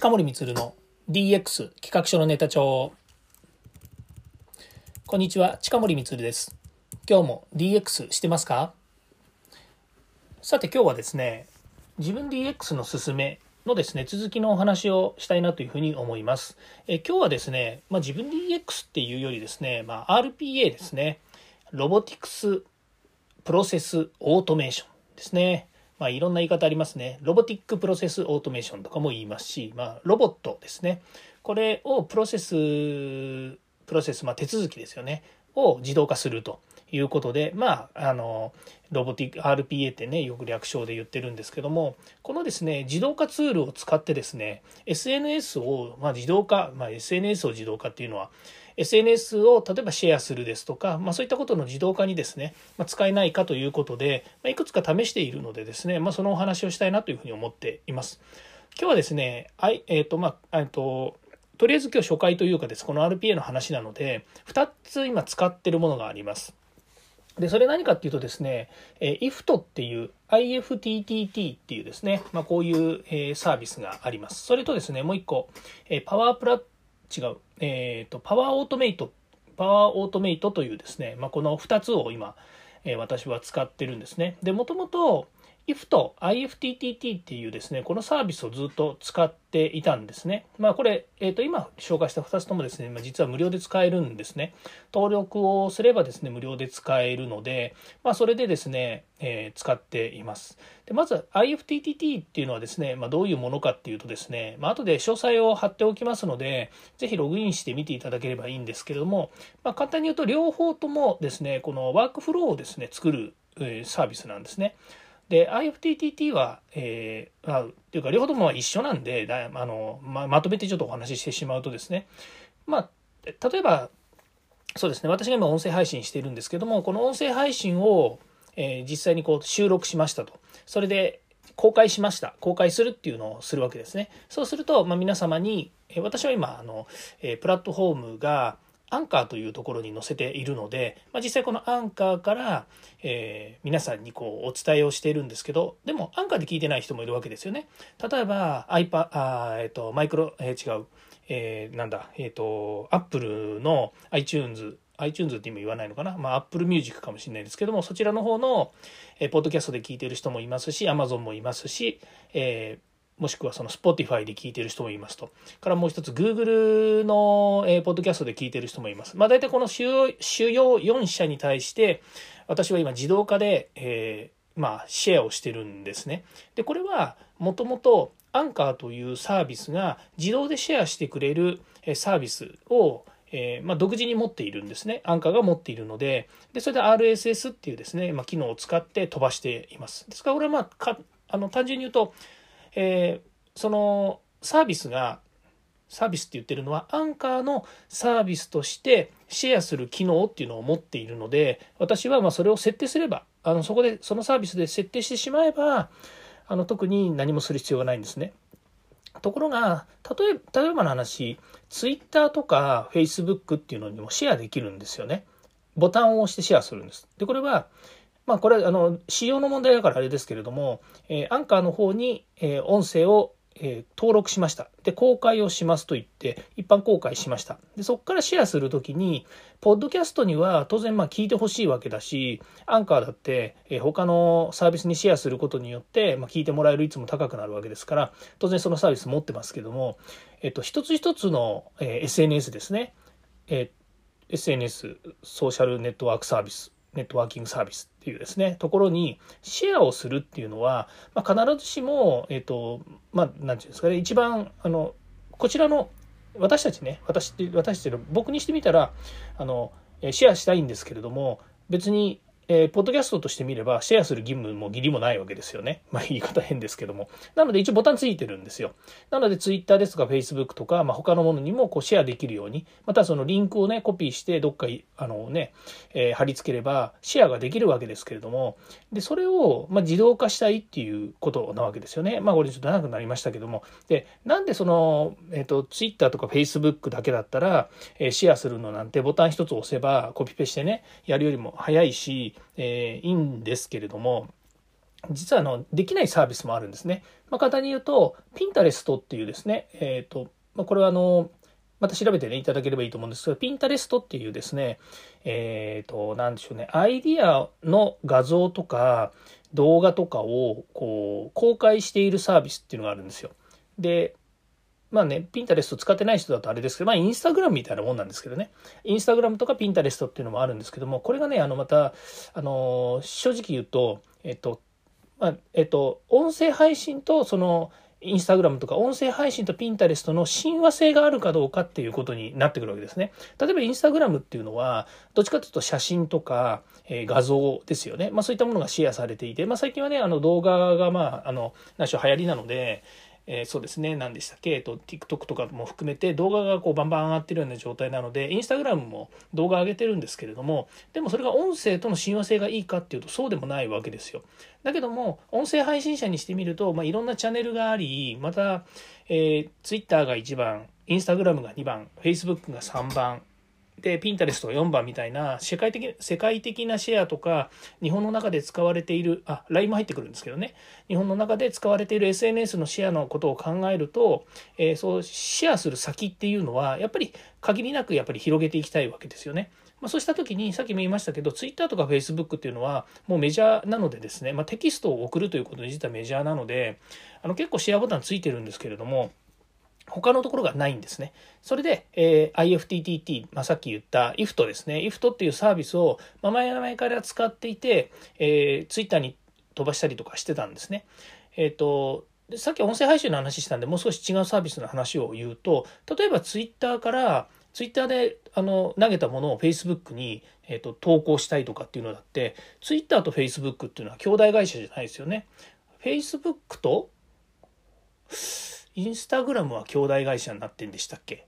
近森光の DX 企画書のネタ帳。こんにちは近森光です。今日も DX してますか？さて今日はですね自分 DX の進めのですね続きのお話をしたいなというふうに思います。え今日はですね、まあ、自分 DX っていうよりですね、まあ、RPA ですね。ロボティクスプロセスオートメーションですね。まあ、いろんな言い方ありますね。 Robotic Process Automation とかも言いますし、まあ、ロボットですね。これをプロセス、プロセス、まあ、手続きですよね。を自動化するということで、まあ、あの、 Robotic、RPA ってね、よく略称で言ってるんですけども、このですね、自動化ツールを使ってですね、SNS を、まあ、自動化、まあ、SNS を自動化っていうのは、SNS を例えばシェアするですとか、まあ、そういったことの自動化にですね、まあ、使えないかということで、まあ、いくつか試しているのでですね、まあ、そのお話をしたいなというふうに思っています。今日はですね、あいえっ、ー、と、まあ、えっと、とりあえず今日初回というかです、この RPA の話なので、2つ今使ってるものがあります。で、それ何かっていうとですね、え IFT っていう IFTTT っていうですね、まあ、こういう、えサービスがあります。それとですね、もう一個、えパワープラッ違う、えっ、ー、と、パワーオートメイト、パワーオートメイトというですね、まあ、この2つを今、えー、私は使ってるんですね。で、もともと、IF と IFTTT っていうですね、このサービスをずっと使っていたんですね。まあこれ、えっ、ー、と今紹介した2つともですね、ま実は無料で使えるんですね。登録をすればですね、無料で使えるので、まあそれでですね、えー、使っています。でまず IFTTT っていうのはですね、まあどういうものかっていうとですね、まあ後で詳細を貼っておきますので、ぜひログインして見ていただければいいんですけれども、まあ簡単に言うと両方ともですね、このワークフローをですね、作るサービスなんですね。で、IFTTT は、えー、あっていうか、両方とも一緒なんで、だあのままとめてちょっとお話ししてしまうとですね、まあ、例えば、そうですね、私が今音声配信してるんですけども、この音声配信を、えー、実際にこう収録しましたと。それで、公開しました。公開するっていうのをするわけですね。そうすると、まあ、皆様に、私は今、あの、えプラットフォームが、アンカーというところに載せているので、まあ、実際このアンカーから、えー、皆さんにこうお伝えをしているんですけど、でもアンカーで聞いてない人もいるわけですよね。例えば iPad、あえっ、ー、と、マイクロ、えー、違う、えー、なんだ、えっ、ー、と、Apple の iTunes、iTunes って今言わないのかな？まあ Apple Music かもしれないですけども、そちらの方の、えー、ポッドキャストで聞いてる人もいますし、Amazon もいますし、えーもしくはその Spotify で聞いてる人もいますと。からもう一つ Google の、えー、ポッドキャストで聞いてる人もいます。まあ大体この主要4社に対して私は今自動化で、えー、まあシェアをしてるんですね。で、これはもともとアンカーというサービスが自動でシェアしてくれるサービスをえー、まあ、独自に持っているんですね。アンカーが持っているので、で、それで RSS っていうですね、まあ、機能を使って飛ばしています。ですから、これはまあ、かあの単純に言うと、えー、そのサービスがサービスって言ってるのはアンカーのサービスとしてシェアする機能っていうのを持っているので私はまそれを設定すればあのそこでそのサービスで設定してしまえばあの特に何もする必要がないんですね。ところが例え例えばの話ツイッターとかフェイスブックっていうのにもシェアできるんですよね。ボタンを押してシェアするんです。でこれはまあ、これはあの仕様の問題だからあれですけれども、え、アンカーの方に、え、音声を、え、登録しました。で、公開をしますと言って、一般公開しました。で、そこからシェアするときに、ポッドキャストには当然まあ聞いてほしいわけだし、アンカーだって、え、他のサービスにシェアすることによって、まあ、聞いてもらえる率も高くなるわけですから、当然そのサービス持ってますけども、えっと、一つ一つの、え、SNS ですね。えー、SNS、ソーシャルネットワークサービスネットワーキングサービスっていうですね、ところにシェアをするっていうのは、まあ、必ずしも、えっ、ー、と、まあ、なんていうんですかね、一番、あの、こちらの、私たちね、私って、私って僕にしてみたら、あの、シェアしたいんですけれども、別にえー、ポッドキャストとして見れば、シェアする義務も義理もないわけですよね。まあ、言い方変ですけども。なので、一応ボタンついてるんですよ。なので、Twitter ですとか Facebook とか、まあ、他のものにもこうシェアできるように、またそのリンクをね、コピーして、どっか、あのね、えー、貼り付ければ、シェアができるわけですけれども、で、それを、ま、自動化したいっていうことなわけですよね。まあ、これちょっと長くなりましたけども。で、なんでその、えっ、ー、と、Twitter とか Facebook だけだったら、え、シェアするのなんてボタン一つ押せば、コピペしてね、やるよりも早いし、えー、いいんですけれども、実はあのできないサービスもあるんですね。まあ、簡単に言うと、ピンタレストっていうですね、えっ、ー、と、まあ、これはあの、また調べてね、いただければいいと思うんですけど、ピンタレストっていうですね、えっ、ー、と、なんでしょうね、アイディアの画像とか動画とかをこう公開しているサービスっていうのがあるんですよ。で、まあね、ピンタレスト使ってない人だとあれですけど、まあインスタグラムみたいなもんなんですけどね。インスタグラムとかピンタレストっていうのもあるんですけども、これがね、あのまた、あの、正直言うと、えっと、まあ、えっと、音声配信とそのインスタグラムとか音声配信とピンタレストの親和性があるかどうかっていうことになってくるわけですね。例えばインスタグラムっていうのは、どっちかというと写真とか、えー、画像ですよね。まあそういったものがシェアされていて、まあ最近はね、あの動画がまあ、あの、何しろ流行りなので、えー、そうですね、何でしたっけ、えっと、TikTok とかも含めて動画がこうバンバン上がってるような状態なので、インスタグラムも動画上げてるんですけれども、でもそれが音声との親和性がいいかっていうとそうでもないわけですよ。だけども、音声配信者にしてみると、まあ、いろんなチャンネルがあり、また、えー、Twitter が1番、インスタグラムが2番、Facebook が3番、で、ピンタレストが4番みたいな、世界的、世界的なシェアとか、日本の中で使われている、あ、LINE も入ってくるんですけどね、日本の中で使われている SNS のシェアのことを考えると、えー、そうシェアする先っていうのは、やっぱり限りなくやっぱり広げていきたいわけですよね。まあ、そうした時に、さっきも言いましたけど、Twitter とか Facebook っていうのは、もうメジャーなのでですね、まあ、テキストを送るということに実はメジャーなので、あの結構シェアボタンついてるんですけれども、他のところがないんですね。それで、えー、IFTTT、まあ、さっき言った IFT ですね。IFT っていうサービスを、まあ、前々から使っていて、えー、Twitter に飛ばしたりとかしてたんですね。えっ、ー、と、さっき音声配信の話したんで、もう少し違うサービスの話を言うと、例えば Twitter から、Twitter であの投げたものを Facebook に、えーと、投稿したいとかっていうのだって、Twitter と Facebook っていうのは兄弟会社じゃないですよね。Facebook とインスタグラムは兄弟会社になってんでしたっけ？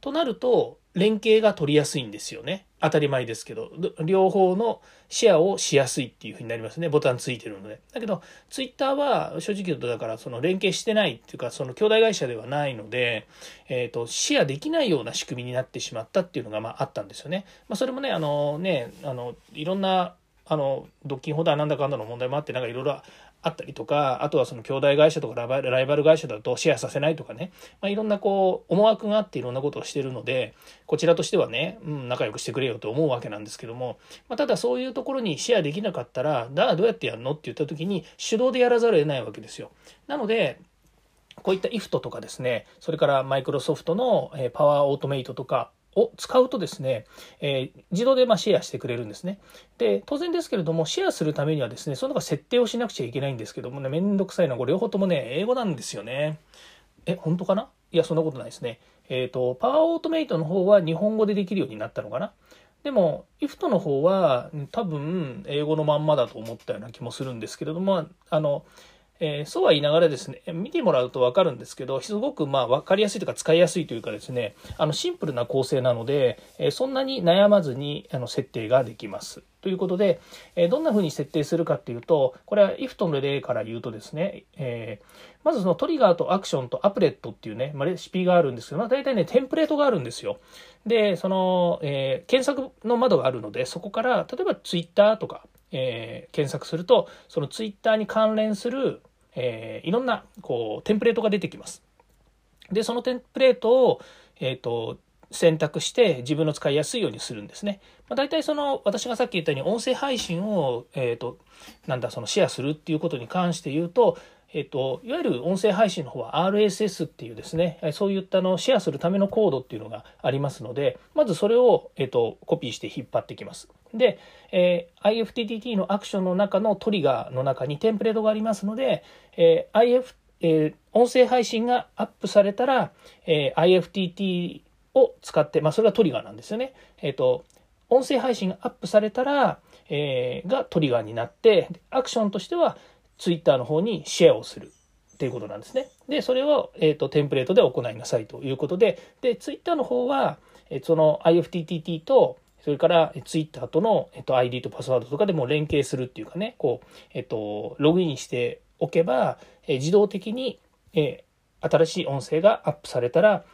となると、連携が取りやすいんですよね。当たり前ですけど、両方のシェアをしやすいっていうふうになりますね。ボタンついてるので。だけど、ツイッターは正直言うと、だからその連携してないっていうか、その兄弟会社ではないので、えっ、ー、と、シェアできないような仕組みになってしまったっていうのが、まああったんですよね。まあそれもね、あのね、あの、いろんなあの、独禁ホダーなんだかんだの問題もあって、なんかいろいろあったりとか、あとはその兄弟会社とかライバル会社だとシェアさせないとかね、まあ、いろんなこう思惑があっていろんなことをしてるので、こちらとしてはね、うん、仲良くしてくれよと思うわけなんですけども、まあ、ただそういうところにシェアできなかったら、だからどうやってやるの？って言った時に手動でやらざるを得ないわけですよ。なので、こういった IFT とかですね、それからマイクロソフトのパワーオートメイトとか、を使うとですね、えー、自動でまシェアしてくれるんですね。で、当然ですけれども、シェアするためにはですね、その中設定をしなくちゃいけないんですけどもね、めんどくさいのは、これ両方ともね、英語なんですよね。え、本当かな？いや、そんなことないですね。えっ、ー、と、パワーオートメイトの方は日本語でできるようになったのかな？でも、IFT の方は多分英語のまんまだと思ったような気もするんですけれども、あの、えー、そうは言いながらですね、見てもらうと分かるんですけど、すごくまあ分かりやすいというか使いやすいというかですね、あのシンプルな構成なので、えー、そんなに悩まずにあの設定ができます。ということで、えー、どんな風に設定するかっていうと、これは IFT の例から言うとですね、えまずそのトリガーとアクションとアプレットっていうね、まあ、レシピがあるんですけど、まあ、大体ね、テンプレートがあるんですよ。で、その、え検索の窓があるので、そこから、例えば Twitter とか、え検索すると、その Twitter に関連するえー、いろんなこうテンプレートが出てきます。でそのテンプレートを、えーと、選択して自分の使いやすいようにするんですね。まあ、大体その私がさっき言ったように音声配信を、えーと、なんだそのシェアするっていうことに関して言うとえっと、いわゆる音声配信の方は RSS っていうですね、そういったのシェアするためのコードっていうのがありますので、まずそれを、えっと、コピーして引っ張ってきます。で、えー、IFTTT のアクションの中のトリガーの中にテンプレートがありますので、えー、IF、えー、音声配信がアップされたら、えー、IFTT を使って、まあ、それがトリガーなんですよね。えっ、と、音声配信がアップされたら、えー、がトリガーになって、アクションとしては、ツイッターの方にシェアをするっていうことなんですね。で、それを、えーと、テンプレートで行いなさいということで、で、ツイッターの方は、えその IFTTT と、それからツイッターとの、えっと、ID とパスワードとかでも連携するっていうかね、こう、えっと、ログインしておけば、え自動的に、え新しい音声がアップされたら、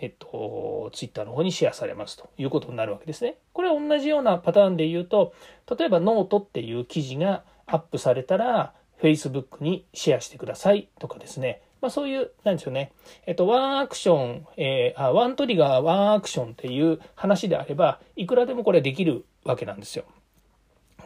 えっと、ツイッターの方にシェアされますということになるわけですね。これは同じようなパターンで言うと、例えばノートっていう記事がアップされたら Facebook にシェアしてくださいとかですね。まあそういう、なんでしょうね。えっと、 one action、えー、あ、 one trigger、one action っていう話であれば、いくらでもこれできるわけなんですよ。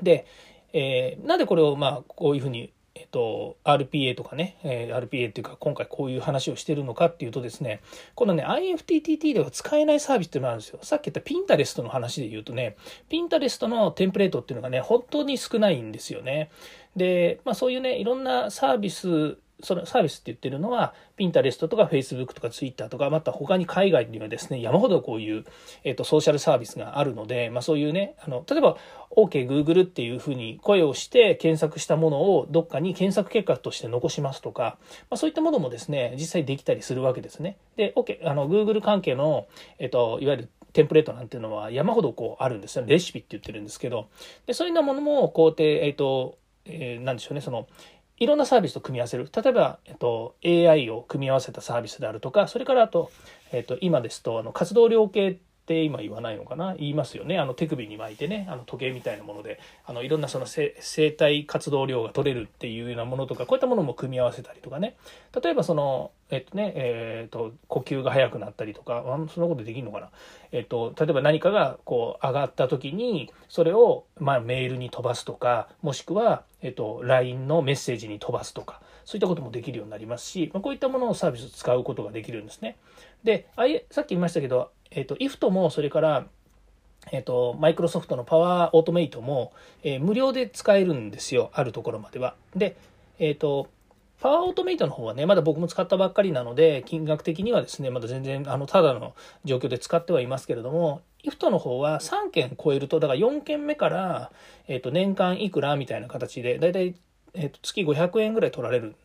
で、えー、なんでこれをまあこういうふうにえっと、RPA とかね、えー、RPA っていうか今回こういう話をしてるのかっていうとですね、このね、IFTTT では使えないサービスっていうのがあるんですよ。さっき言ったピンタレストの話で言うとね、ピンタレストのテンプレートっていうのがね、本当に少ないんですよね。で、まあそういうね、いろんなサービスそのサービスって言ってるのは、ピンタレストとかフェイスブックとかツイッターとか、また他に海外にはですね、山ほどこういう、えっ、と、ソーシャルサービスがあるので、まあそういうね、あの、例えば、OK Google っていうふうに声をして検索したものをどっかに検索結果として残しますとか、まあそういったものもですね、実際できたりするわけですね。で、OK、あの、Google 関係の、えっ、と、いわゆるテンプレートなんていうのは山ほどこうあるんですよ。レシピって言ってるんですけど、でそういうようなものも、こうやって、えっ、と、えー、なんでしょうね、その、いろんなサービスと組み合わせる。例えば、えっと、AI を組み合わせたサービスであるとか、それからあと、えっと、今ですと、あの、活動量計って今言わないのかな？言いますよね。あの、手首に巻いてね、あの、時計みたいなもので、あの、いろんなその生体活動量が取れるっていうようなものとか、こういったものも組み合わせたりとかね。例えばその、えっとね、えっと、呼吸が速くなったりとか、そんなことできるのかな？えっと、例えば何かがこう上がった時に、それを、まあ、メールに飛ばすとか、もしくは、えっと、LINE のメッセージに飛ばすとか、そういったこともできるようになりますし、まあ、こういったものをサービスを使うことができるんですね。で、あさっき言いましたけど、えっと、IFT も、それから、えっと、マイクロソフトのパワーオートメイトも、えー、無料で使えるんですよ。あるところまでは。で、えっと、パワーオートメイトの方はね、まだ僕も使ったばっかりなので、金額的にはですね、まだ全然、あの、ただの状況で使ってはいますけれども、IFT の方は3件超えると、だから4件目から、えっ、と、年間いくらみたいな形で、だいたい、えっ、と、月500円ぐらい取られる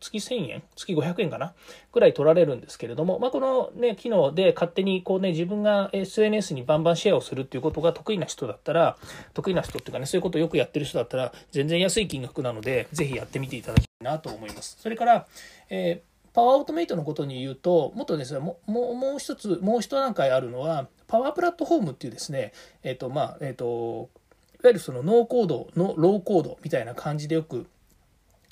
月1000円？月500円かな？ぐらい取られるんですけれども、まあ、このね、機能で勝手にこうね、自分が SNS にバンバンシェアをするっていうことが得意な人だったら、得意な人っていうかね、そういうことをよくやってる人だったら、全然安い金額なので、ぜひやってみていただきたいなと思います。それから、えー、パワーオートメイトのことに言うと、もっとですね、もももう一つ、もう一段階あるのは、パワープラットフォームっていうですね、えっ、ー、と、まあ、えっ、ー、と、いわゆるそのノーコードのローコードみたいな感じでよく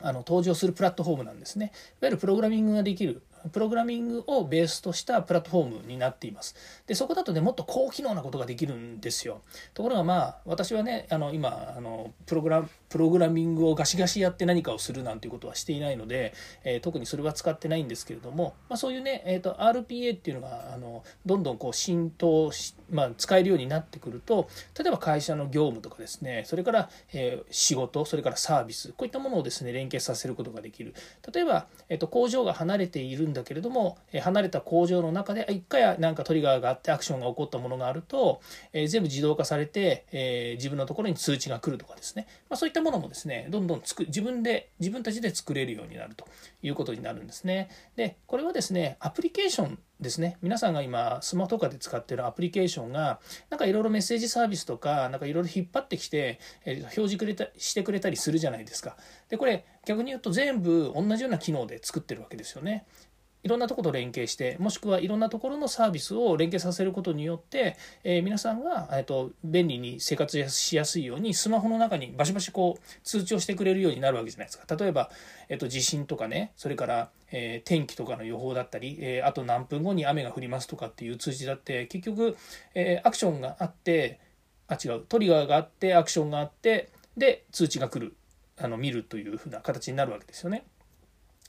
あの登場するプラットフォームなんですね。いわゆるプログラミングができるプログラミングをベースとしたプラットフォームになっています。で、そこだとね、もっと高機能なことができるんですよ。ところがまあ、私はね、あの、今、あの、プログラ、プログラミングをガシガシやって何かをするなんていうことはしていないので、えー、特にそれは使ってないんですけれども、まあそういうね、えっ、ー、と、RPA っていうのが、あの、どんどんこう浸透し、まあ使えるようになってくると、例えば会社の業務とかですね、それから、えー、仕事、それからサービス、こういったものをですね、連携させることができる。例えば、えっ、と、工場が離れているだけれども、離れた工場の中で一回なんかトリガーがあってアクションが起こったものがあると、全部自動化されて、自分のところに通知が来るとかですね、ま、そういったものもですねどんどんつく自分で自分たちで作れるようになるということになるんですね。でこれはですねアプリケーションですね。皆さんが今スマホとかで使ってるアプリケーションがなんかいろいろメッセージサービスとかなんかいろいろ引っ張ってきて、え、表示くれたしてくれたりするじゃないですか。でこれ逆に言うと全部同じような機能で作ってるわけですよね。いろんなところと連携してもしくはいろんなところのサービスを連携させることによって、えー、皆さんが、えーと、便利に生活しやすいようにスマホの中にバシバシこう通知をしてくれるようになるわけじゃないですか例えば、えーと、地震とかねそれから、えー、天気とかの予報だったり、えー、あと何分後に雨が降りますとかっていう通知だって結局、えアクションがあってあ違うトリガーがあってアクションがあってで通知が来るあの見るというふうな形になるわけですよね。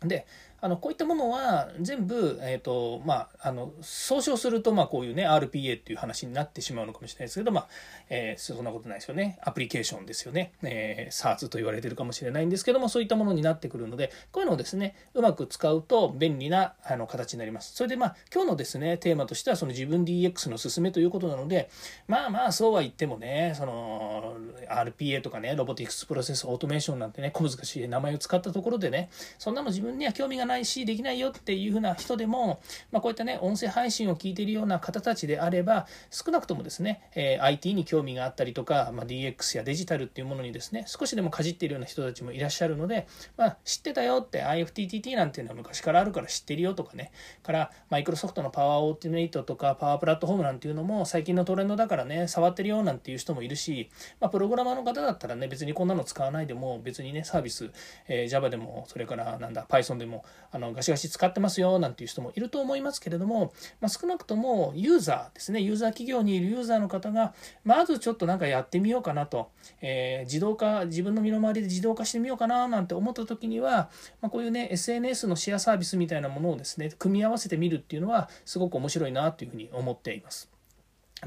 であのこういったものは全部、えーとまあ、あの総称すると、まあ、こういうね RPA っていう話になってしまうのかもしれないですけど、まあえー、そんなことないですよね。アプリケーションですよね、えー、SARS と言われてるかもしれないんですけどもそういったものになってくるのでこういうのをですねうまく使うと便利なあの形になります。それでまあ今日のですねテーマとしてはその自分 DX の進めということなのでまあまあそうは言ってもねその RPA とかねロボティクスプロセスオートメーションなんてね小難しい名前を使ったところでねそんなの自分には興味がないしできないよっていうふうな人でも、まあ、こういったね音声配信を聞いているような方たちであれば少なくともですね、えー、IT に興味があったりとか、まあ、DX やデジタルっていうものにですね少しでもかじっているような人たちもいらっしゃるので、まあ、知ってたよって IFTTT なんていうのは昔からあるから知ってるよとかね。からマイクロソフトのパワーオーティメイトとかパワープラットフォームなんていうのも最近のトレンドだからね触ってるよなんていう人もいるし、まあ、プログラマーの方だったらね別にこんなの使わないでも別にねサービス、えー、Java でもそれからなんだ Python でもあのガシガシ使ってますよなんていう人もいると思いますけれども、まあ、少なくともユーザーですねユーザー企業にいるユーザーの方がまずちょっとなんかやってみようかなと、えー、自動化自分の身の回りで自動化してみようかななんて思った時には、まあ、こういうね SNS のシェアサービスみたいなものをですね組み合わせてみるっていうのはすごく面白いなというふうに思っています。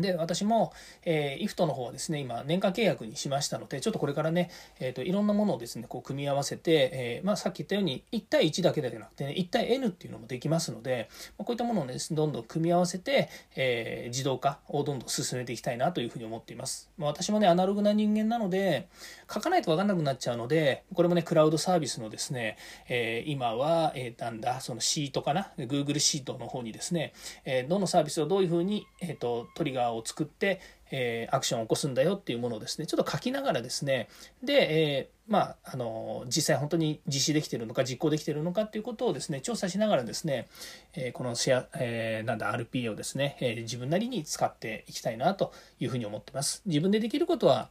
で、私も、えー、IFT の方はですね、今、年間契約にしましたので、ちょっとこれからね、えっ、ー、と、いろんなものをですね、こう、組み合わせて、えー、まあ、さっき言ったように、1対1だけではなくてね、1対 N っていうのもできますので、まあ、こういったものをね、どんどん組み合わせて、えー、自動化をどんどん進めていきたいなというふうに思っています。まあ、私もね、アナログな人間なので、書かないとわかんなくなっちゃうので、これもね、クラウドサービスのですね、えー、今は、えー、なんだ、そのシートかな、Google シートの方にですね、えー、どのサービスをどういうふうに、えっ、ー、と、トリガーを作って、えー、アクションを起こすんだよっていうものをですねちょっと書きながらですねで、えー、まああの実際本当に実施できてるのか実行できてるのかっていうことをですね調査しながらですね、えー、このシェア、えー、なんだ RP をですね、えー、自分なりに使っていきたいなというふうに思ってます。自分でできることは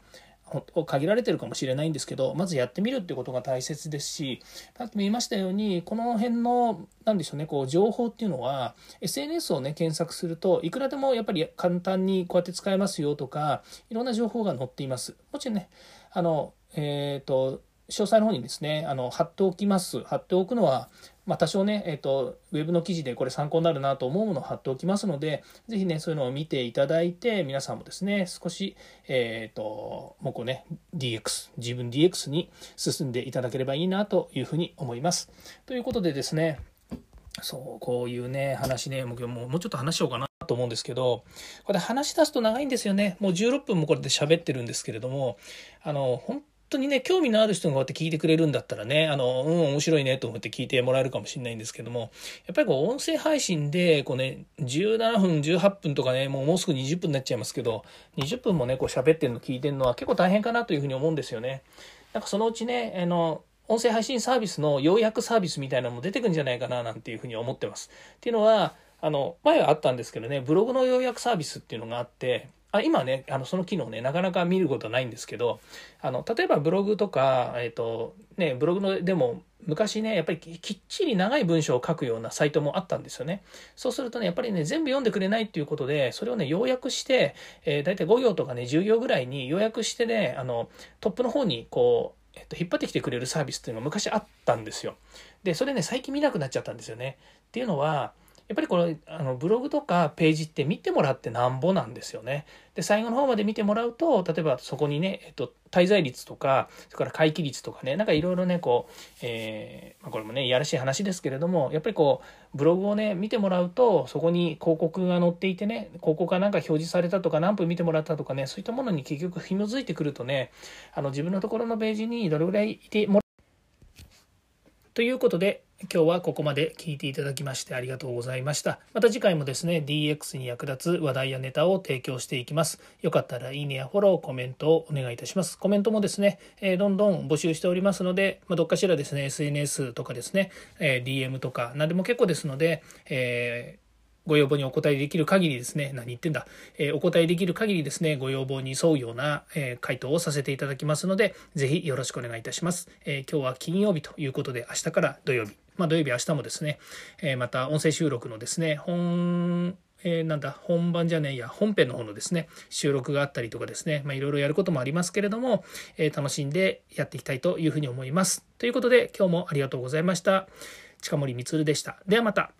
限られてるかもしれないんですけどまずやってみるってことが大切ですしさっきも言いましたようにこの辺の何でしょうねこう情報っていうのは SNS をね検索するといくらでもやっぱり簡単にこうやって使えますよとかいろんな情報が載っています。もちろんねあのえっ、ー、と詳細の方にですね、あの貼っておきます。貼っておくのは、まあ、多少ね、えっ、と、ウェブの記事でこれ参考になるなと思うものを貼っておきますので、ぜひね、そういうのを見ていただいて、皆さんもですね、少し、えっ、ー、と、もうこうね、DX、自分 DX に進んでいただければいいなというふうに思います。ということでですね、そう、こういうね、話ね、もうもうちょっと話しようかなと思うんですけど、これ話し出すと長いんですよね。もう16分もこれで喋ってるんですけれども、あの、本当にね、興味のある人がこうやって聞いてくれるんだったらね、あの、うん、面白いねと思って聞いてもらえるかもしれないんですけども、やっぱりこう、音声配信で、こうね、17分、18分とかね、もうもうすぐ20分になっちゃいますけど、20分もね、こう喋ってるの聞いてるのは結構大変かなというふうに思うんですよね。なんかそのうちね、あの、音声配信サービスの要約サービスみたいなのも出てくんじゃないかななんていうふうに思ってます。っていうのは、あの、前はあったんですけどね、ブログの要約サービスっていうのがあって、あ今ねあのその機能ねなかなか見ることないんですけどあの例えばブログとか、えーとね、ブログのでも昔ねやっぱりきっちり長い文章を書くようなサイトもあったんですよねそうするとねやっぱりね全部読んでくれないっていうことでそれをね要約して、えー、大体5行とかね10行ぐらいに要約してねあのトップの方にこうえっと、引っ張ってきてくれるサービスっていうのが昔あったんですよ。で、それね、最近見なくなっちゃったんですよね。っていうのは、やっぱりこのあのブログとかページって見てもらってなんぼなんですよね。で最後の方まで見てもらうと例えばそこにね、えっと、滞在率とかそれから回帰率とかねなんかいろいろねこう、えーまあ、これもねいやらしい話ですけれどもやっぱりこうブログをね見てもらうとそこに広告が載っていてね広告がなんか表示されたとか何分見てもらったとかねそういったものに結局紐づいてくるとねあの自分のところのページにどれぐらいいてもらということで今日はここまで聞いていただきましてありがとうございました。また次回もですね、DX に役立つ話題やネタを提供していきます。よかったらいいねやフォロー、コメントをお願いいたします。コメントもですね、えー、どんどん募集しておりますので、まあ、どっかしらですね、SNS とかですね、えー、DM とか何でも結構ですので、えーご要望にお答えできる限りですね、何言ってんだ、えー、お答えできる限りですね、ご要望に沿うような、えー、回答をさせていただきますので、ぜひよろしくお願いいたします。えー、今日は金曜日ということで、明日から土曜日、まあ土曜日明日もですね、えまた音声収録のですね、本、えー、なんだ、本番じゃねえや、本編の方のですね、収録があったりとかですね、まあいろいろやることもありますけれども、え楽しんでやっていきたいというふうに思います。ということで、今日もありがとうございました。近森光でした。ではまた。